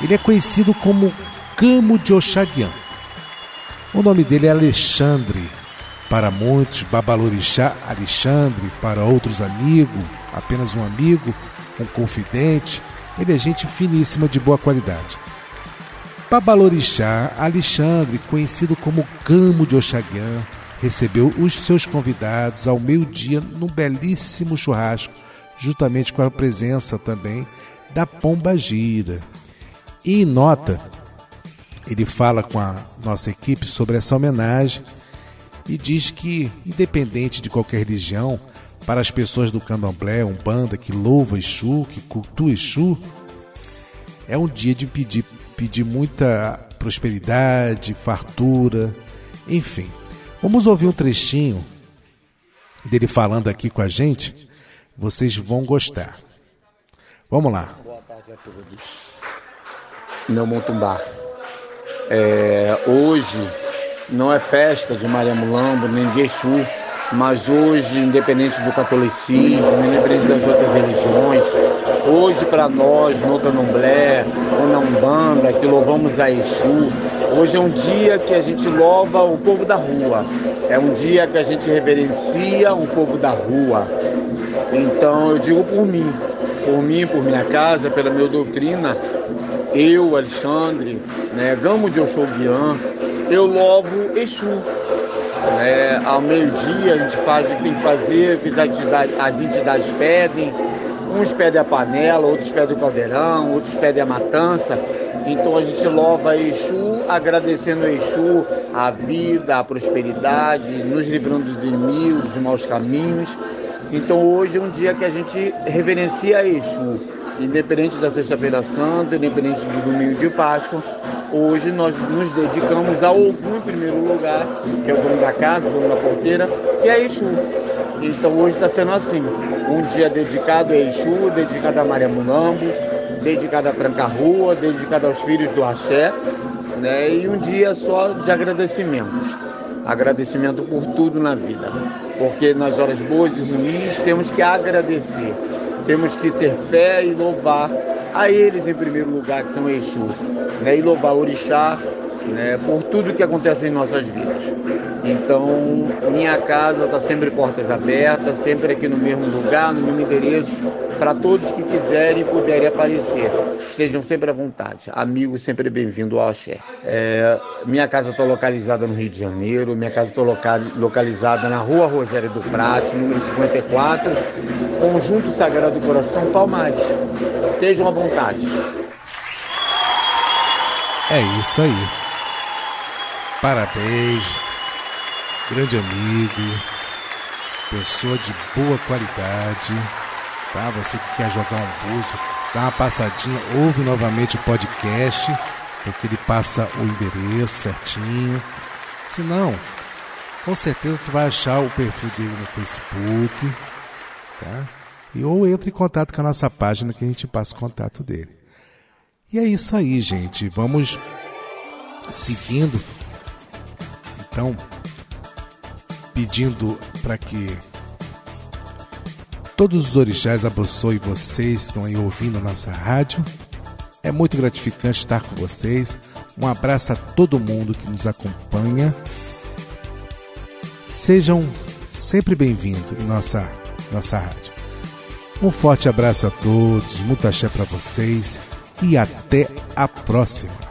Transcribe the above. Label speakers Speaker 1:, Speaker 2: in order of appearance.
Speaker 1: Ele é conhecido como Camo de Oxaguian. O nome dele é Alexandre. Para muitos, Babalorixá Alexandre, para outros amigo, apenas um amigo, um confidente. Ele é gente finíssima de boa qualidade. Babalorixá Alexandre, conhecido como Camo de Oxaguian, recebeu os seus convidados ao meio-dia num belíssimo churrasco, juntamente com a presença também da Pomba Gira. E em nota, ele fala com a nossa equipe sobre essa homenagem e diz que, independente de qualquer religião, para as pessoas do candomblé, um banda que louva Exu, que cultua Exu, é um dia de pedir, pedir muita prosperidade, fartura, enfim. Vamos ouvir um trechinho dele falando aqui com a gente. Vocês vão gostar. Vamos lá.
Speaker 2: Boa tarde a todos. Meu Montumbá. É, hoje não é festa de Maria Mulambo, nem de Exu, mas hoje, independente do catolicismo, independente das outras religiões, hoje para nós, no Candomblé ou na Umbanda, que louvamos a Exu, Hoje é um dia que a gente louva o povo da rua. É um dia que a gente reverencia o povo da rua. Então eu digo por mim, por mim, por minha casa, pela minha doutrina, eu, Alexandre, né, Gamo de Oxoguian, eu louvo Exu. Né, ao meio-dia a gente faz o que tem que fazer, que as entidades, as entidades pedem. Uns pedem a panela, outros pedem o caldeirão, outros pedem a matança. Então a gente louva Exu, agradecendo Exu a vida, a prosperidade, nos livrando dos inimigos, dos maus caminhos. Então hoje é um dia que a gente reverencia Exu, independente da Sexta-feira Santa, independente do domingo de Páscoa. Hoje nós nos dedicamos a Ogum em primeiro lugar, que é o dono da casa, o dono da porteira, e a Exu. Então hoje está sendo assim, um dia dedicado a Exu, dedicado a Maria Munambo, dedicado a Tranca-Rua, dedicado aos filhos do Axé, né? e um dia só de agradecimentos. Agradecimento por tudo na vida, porque nas horas boas e ruins temos que agradecer, temos que ter fé e louvar a eles em primeiro lugar, que são Exu, né? e louvar Orixá né? por tudo que acontece em nossas vidas. Então, minha casa está sempre portas abertas, sempre aqui no mesmo lugar, no mesmo endereço, para todos que quiserem e puderem aparecer. Estejam sempre à vontade. Amigos, sempre bem-vindo ao Axé. É, minha casa está localizada no Rio de Janeiro, minha casa está local, localizada na Rua Rogério do Prate, número 54, Conjunto Sagrado do Coração, Palmares. Estejam à vontade.
Speaker 1: É isso aí. Parabéns grande amigo, pessoa de boa qualidade, tá? Você que quer jogar um buzo, dá uma passadinha, ouve novamente o podcast, porque ele passa o endereço certinho. Se não, com certeza tu vai achar o perfil dele no Facebook, tá? E ou entra em contato com a nossa página que a gente passa o contato dele. E é isso aí, gente. Vamos seguindo. Então, pedindo para que todos os orixás abençoem vocês que estão aí ouvindo a nossa rádio. É muito gratificante estar com vocês. Um abraço a todo mundo que nos acompanha. Sejam sempre bem-vindos em nossa, nossa rádio. Um forte abraço a todos, muito axé para vocês e até a próxima.